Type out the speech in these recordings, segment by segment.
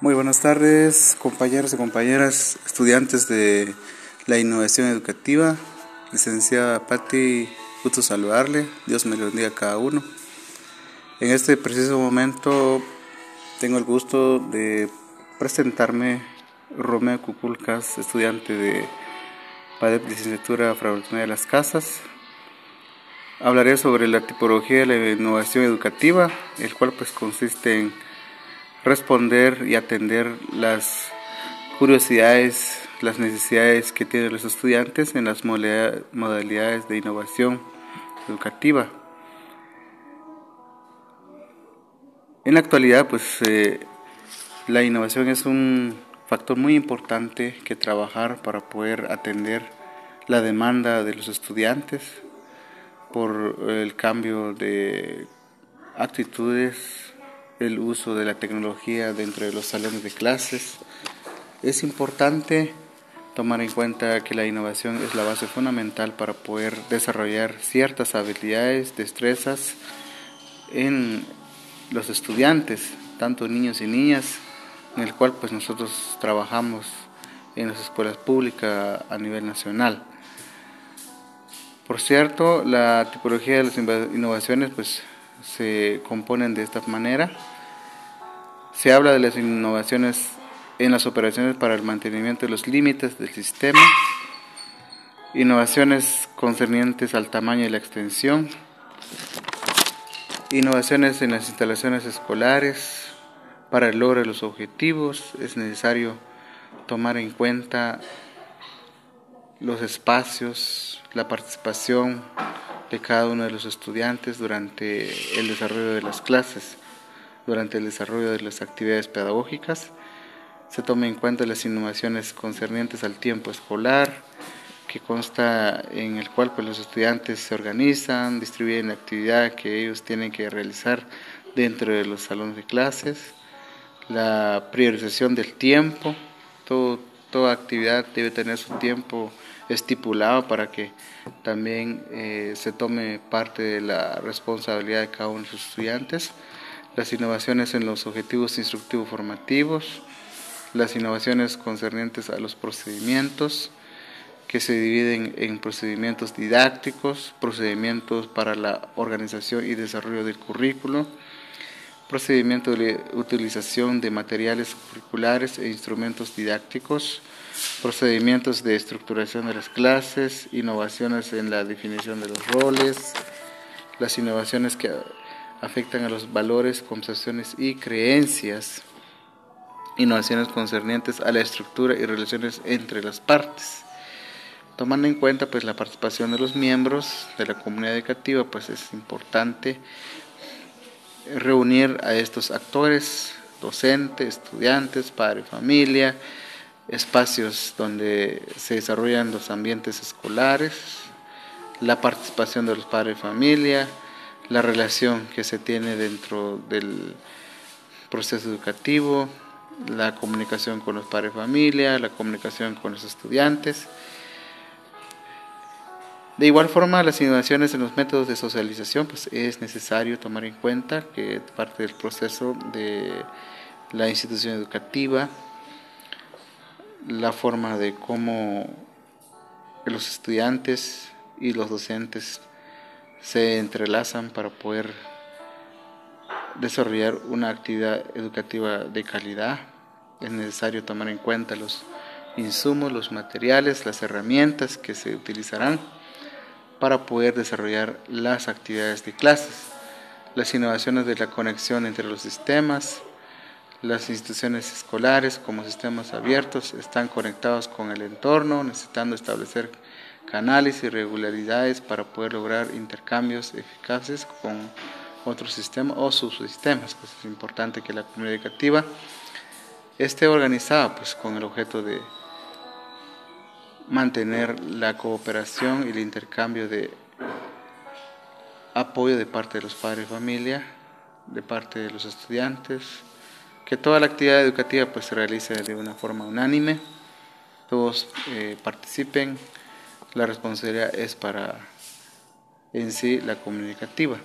Muy buenas tardes, compañeros y compañeras, estudiantes de la innovación educativa. Licenciada Patti, gusto saludarle. Dios me lo bendiga a cada uno. En este preciso momento tengo el gusto de presentarme Romeo Cuculcas, estudiante de PADEP Licenciatura Facultad de las Casas. Hablaré sobre la tipología de la innovación educativa, el cual pues consiste en responder y atender las curiosidades, las necesidades que tienen los estudiantes en las modalidades de innovación educativa. En la actualidad, pues eh, la innovación es un factor muy importante que trabajar para poder atender la demanda de los estudiantes por el cambio de actitudes, el uso de la tecnología dentro de los salones de clases. Es importante tomar en cuenta que la innovación es la base fundamental para poder desarrollar ciertas habilidades, destrezas en los estudiantes, tanto niños y niñas, en el cual pues nosotros trabajamos en las escuelas públicas a nivel nacional. Por cierto, la tipología de las innovaciones pues se componen de esta manera. Se habla de las innovaciones en las operaciones para el mantenimiento de los límites del sistema, innovaciones concernientes al tamaño y la extensión, innovaciones en las instalaciones escolares, para el logro de los objetivos es necesario tomar en cuenta los espacios, la participación, de cada uno de los estudiantes durante el desarrollo de las clases, durante el desarrollo de las actividades pedagógicas. Se tomen en cuenta las innovaciones concernientes al tiempo escolar, que consta en el cual pues, los estudiantes se organizan, distribuyen la actividad que ellos tienen que realizar dentro de los salones de clases, la priorización del tiempo, toda actividad debe tener su tiempo estipulado para que también eh, se tome parte de la responsabilidad de cada uno de los estudiantes, las innovaciones en los objetivos instructivos formativos, las innovaciones concernientes a los procedimientos, que se dividen en procedimientos didácticos, procedimientos para la organización y desarrollo del currículo, procedimiento de utilización de materiales curriculares e instrumentos didácticos, procedimientos de estructuración de las clases, innovaciones en la definición de los roles, las innovaciones que afectan a los valores, concepciones y creencias, innovaciones concernientes a la estructura y relaciones entre las partes. Tomando en cuenta pues la participación de los miembros de la comunidad educativa, pues es importante reunir a estos actores, docentes, estudiantes, padre, familia, espacios donde se desarrollan los ambientes escolares, la participación de los padres de familia, la relación que se tiene dentro del proceso educativo, la comunicación con los padres de familia, la comunicación con los estudiantes. De igual forma, las innovaciones en los métodos de socialización, pues es necesario tomar en cuenta que parte del proceso de la institución educativa, la forma de cómo los estudiantes y los docentes se entrelazan para poder desarrollar una actividad educativa de calidad. Es necesario tomar en cuenta los insumos, los materiales, las herramientas que se utilizarán para poder desarrollar las actividades de clases, las innovaciones de la conexión entre los sistemas, las instituciones escolares como sistemas abiertos están conectados con el entorno, necesitando establecer canales y regularidades para poder lograr intercambios eficaces con otros sistemas o subsistemas. Pues es importante que la comunidad educativa esté organizada pues, con el objeto de mantener la cooperación y el intercambio de apoyo de parte de los padres de familia, de parte de los estudiantes, que toda la actividad educativa pues se realice de una forma unánime, todos eh, participen, la responsabilidad es para en sí la comunicativa.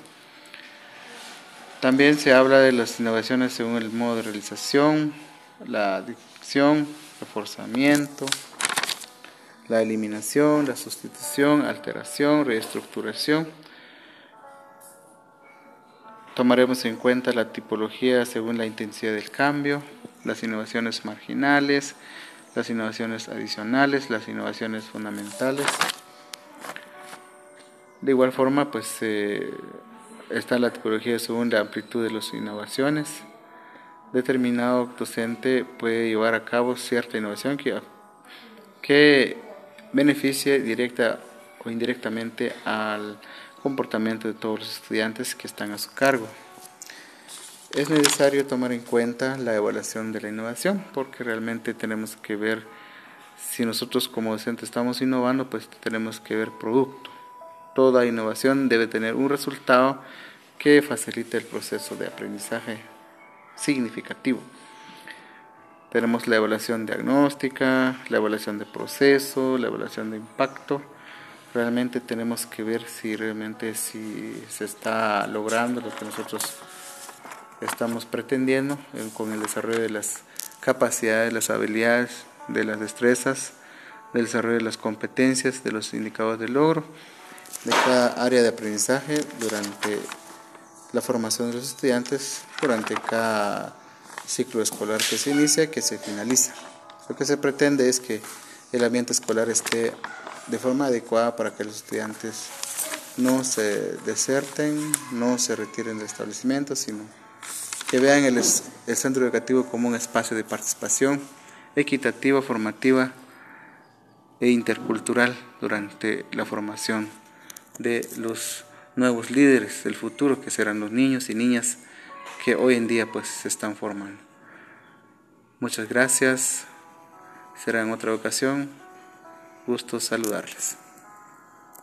También se habla de las innovaciones según el modo de realización, la adicción, reforzamiento, la eliminación, la sustitución, alteración, reestructuración. Tomaremos en cuenta la tipología según la intensidad del cambio, las innovaciones marginales, las innovaciones adicionales, las innovaciones fundamentales. De igual forma, pues eh, está la tipología según la amplitud de las innovaciones. Determinado docente puede llevar a cabo cierta innovación que, que beneficie directa o indirectamente al comportamiento de todos los estudiantes que están a su cargo. Es necesario tomar en cuenta la evaluación de la innovación porque realmente tenemos que ver si nosotros como docentes estamos innovando, pues tenemos que ver producto. Toda innovación debe tener un resultado que facilite el proceso de aprendizaje significativo. Tenemos la evaluación diagnóstica, la evaluación de proceso, la evaluación de impacto. Realmente tenemos que ver si realmente si se está logrando lo que nosotros estamos pretendiendo con el desarrollo de las capacidades, las habilidades, de las destrezas, del desarrollo de las competencias, de los indicadores de logro de cada área de aprendizaje durante la formación de los estudiantes, durante cada ciclo escolar que se inicia, que se finaliza. Lo que se pretende es que el ambiente escolar esté de forma adecuada para que los estudiantes no se deserten, no se retiren del establecimiento, sino que vean el, el centro educativo como un espacio de participación equitativa, formativa e intercultural durante la formación de los nuevos líderes del futuro que serán los niños y niñas que hoy en día pues se están formando. Muchas gracias. Será en otra ocasión. Gusto saludarles.